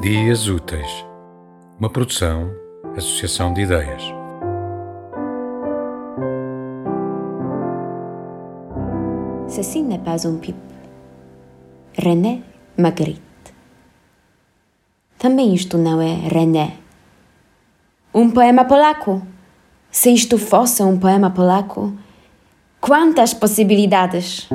Dias Úteis, uma produção, associação de ideias. Ceci n'est pas un pipe. René Magritte. Também isto não é René. Um poema polaco. Se isto fosse um poema polaco, quantas possibilidades!